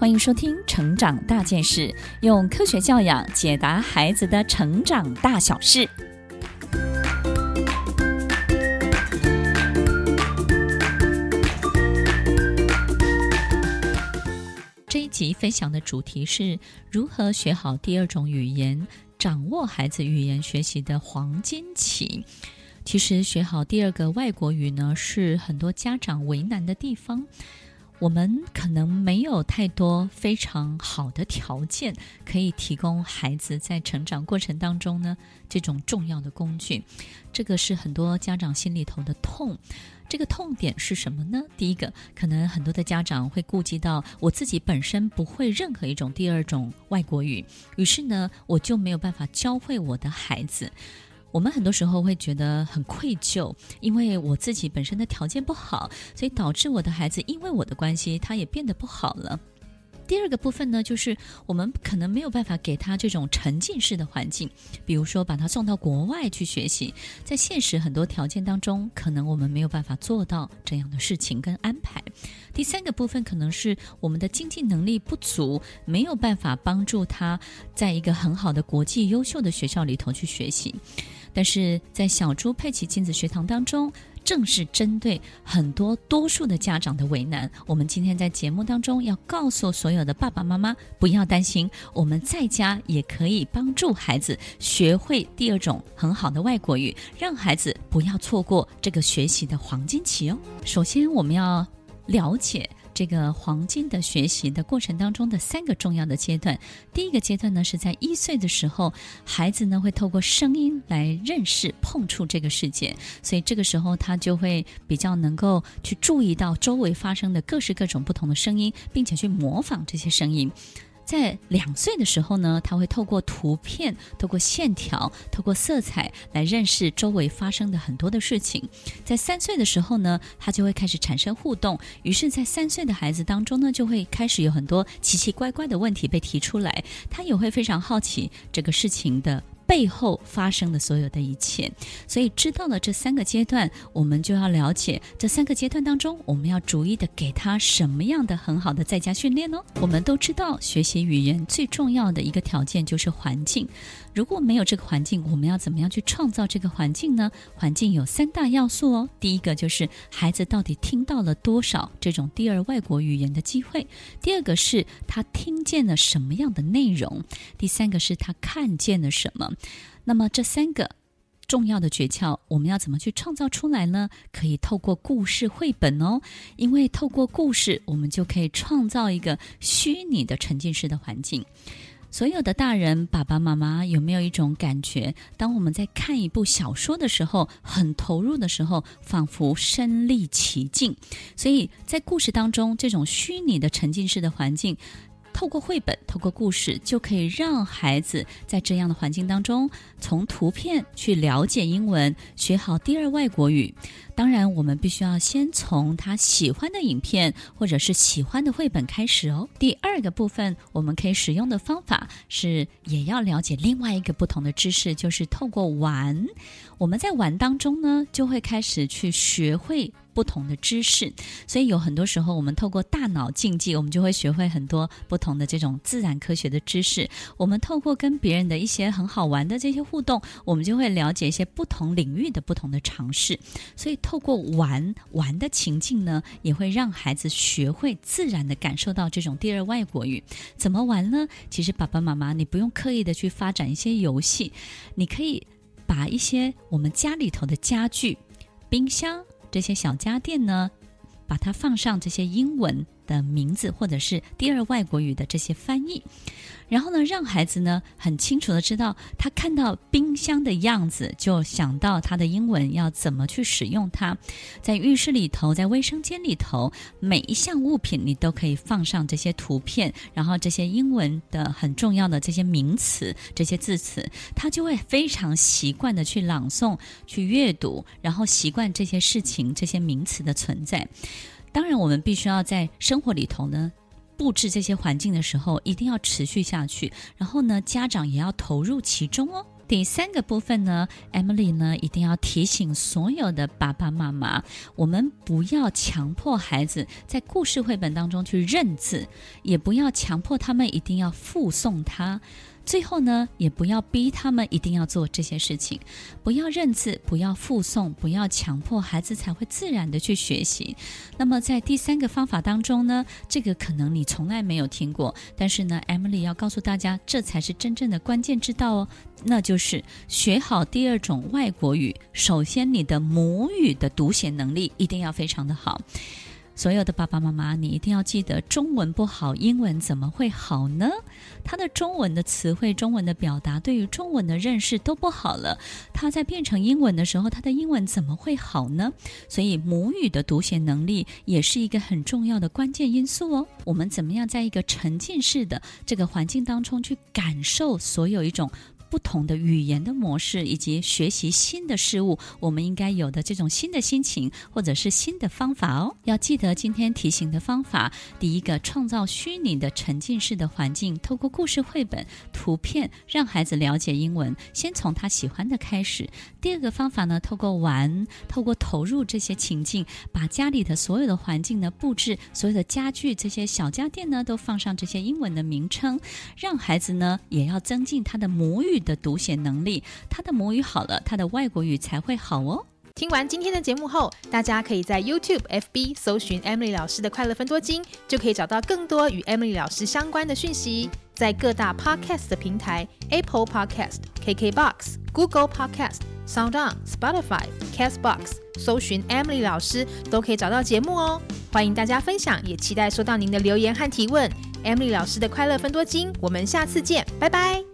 欢迎收听《成长大件事》，用科学教养解答孩子的成长大小事。这一集分享的主题是如何学好第二种语言，掌握孩子语言学习的黄金期。其实，学好第二个外国语呢，是很多家长为难的地方。我们可能没有太多非常好的条件可以提供孩子在成长过程当中呢，这种重要的工具，这个是很多家长心里头的痛。这个痛点是什么呢？第一个，可能很多的家长会顾及到我自己本身不会任何一种第二种外国语，于是呢，我就没有办法教会我的孩子。我们很多时候会觉得很愧疚，因为我自己本身的条件不好，所以导致我的孩子因为我的关系，他也变得不好了。第二个部分呢，就是我们可能没有办法给他这种沉浸式的环境，比如说把他送到国外去学习，在现实很多条件当中，可能我们没有办法做到这样的事情跟安排。第三个部分可能是我们的经济能力不足，没有办法帮助他在一个很好的国际优秀的学校里头去学习。但是在小猪佩奇亲子学堂当中，正是针对很多多数的家长的为难，我们今天在节目当中要告诉所有的爸爸妈妈，不要担心，我们在家也可以帮助孩子学会第二种很好的外国语，让孩子不要错过这个学习的黄金期哦。首先，我们要了解。这个黄金的学习的过程当中的三个重要的阶段，第一个阶段呢是在一岁的时候，孩子呢会透过声音来认识、碰触这个世界，所以这个时候他就会比较能够去注意到周围发生的各式各种不同的声音，并且去模仿这些声音。在两岁的时候呢，他会透过图片、透过线条、透过色彩来认识周围发生的很多的事情。在三岁的时候呢，他就会开始产生互动。于是，在三岁的孩子当中呢，就会开始有很多奇奇怪怪的问题被提出来。他也会非常好奇这个事情的。背后发生的所有的一切，所以知道了这三个阶段，我们就要了解这三个阶段当中，我们要逐一的给他什么样的很好的在家训练呢？我们都知道，学习语言最重要的一个条件就是环境。如果没有这个环境，我们要怎么样去创造这个环境呢？环境有三大要素哦。第一个就是孩子到底听到了多少这种第二外国语言的机会；第二个是他听见了什么样的内容；第三个是他看见了什么。那么这三个重要的诀窍，我们要怎么去创造出来呢？可以透过故事绘本哦，因为透过故事，我们就可以创造一个虚拟的沉浸式的环境。所有的大人，爸爸妈妈有没有一种感觉？当我们在看一部小说的时候，很投入的时候，仿佛身历其境。所以在故事当中，这种虚拟的沉浸式的环境。透过绘本，透过故事，就可以让孩子在这样的环境当中，从图片去了解英文，学好第二外国语。当然，我们必须要先从他喜欢的影片或者是喜欢的绘本开始哦。第二个部分，我们可以使用的方法是，也要了解另外一个不同的知识，就是透过玩。我们在玩当中呢，就会开始去学会。不同的知识，所以有很多时候，我们透过大脑竞技，我们就会学会很多不同的这种自然科学的知识。我们透过跟别人的一些很好玩的这些互动，我们就会了解一些不同领域的不同的尝试。所以，透过玩玩的情境呢，也会让孩子学会自然的感受到这种第二外国语。怎么玩呢？其实，爸爸妈妈，你不用刻意的去发展一些游戏，你可以把一些我们家里头的家具、冰箱。这些小家电呢，把它放上这些英文的名字，或者是第二外国语的这些翻译。然后呢，让孩子呢很清楚的知道，他看到冰箱的样子，就想到他的英文要怎么去使用它。在浴室里头，在卫生间里头，每一项物品你都可以放上这些图片，然后这些英文的很重要的这些名词、这些字词，他就会非常习惯的去朗诵、去阅读，然后习惯这些事情、这些名词的存在。当然，我们必须要在生活里头呢。布置这些环境的时候，一定要持续下去。然后呢，家长也要投入其中哦。第三个部分呢，Emily 呢一定要提醒所有的爸爸妈妈，我们不要强迫孩子在故事绘本当中去认字，也不要强迫他们一定要复诵它。最后呢，也不要逼他们一定要做这些事情，不要认字，不要复诵，不要强迫孩子才会自然的去学习。那么在第三个方法当中呢，这个可能你从来没有听过，但是呢，Emily 要告诉大家，这才是真正的关键之道哦，那就是学好第二种外国语。首先，你的母语的读写能力一定要非常的好。所有的爸爸妈妈，你一定要记得，中文不好，英文怎么会好呢？他的中文的词汇、中文的表达，对于中文的认识都不好了，他在变成英文的时候，他的英文怎么会好呢？所以母语的读写能力也是一个很重要的关键因素哦。我们怎么样在一个沉浸式的这个环境当中去感受所有一种不同的语言的模式，以及学习新的事物，我们应该有的这种新的心情，或者是新的方法哦。要记得今天提醒的方法：第一个，创造虚拟的沉浸式的环境，透过故事绘本、图片，让孩子了解英文，先从他喜欢的开始。第二个方法呢，透过玩，透过投入这些情境，把家里的所有的环境呢布置，所有的家具、这些小家电呢，都放上这些英文的名称，让孩子呢也要增进他的母语的读写能力，他的母语好了，他的外国语才会好哦。听完今天的节目后，大家可以在 YouTube、FB 搜寻 Emily 老师的快乐分多金，就可以找到更多与 Emily 老师相关的讯息。在各大 Podcast 的平台，Apple Podcast、KKBox、Google Podcast、SoundOn、Spotify、Castbox 搜寻 Emily 老师，都可以找到节目哦。欢迎大家分享，也期待收到您的留言和提问。Emily 老师的快乐分多金，我们下次见，拜拜。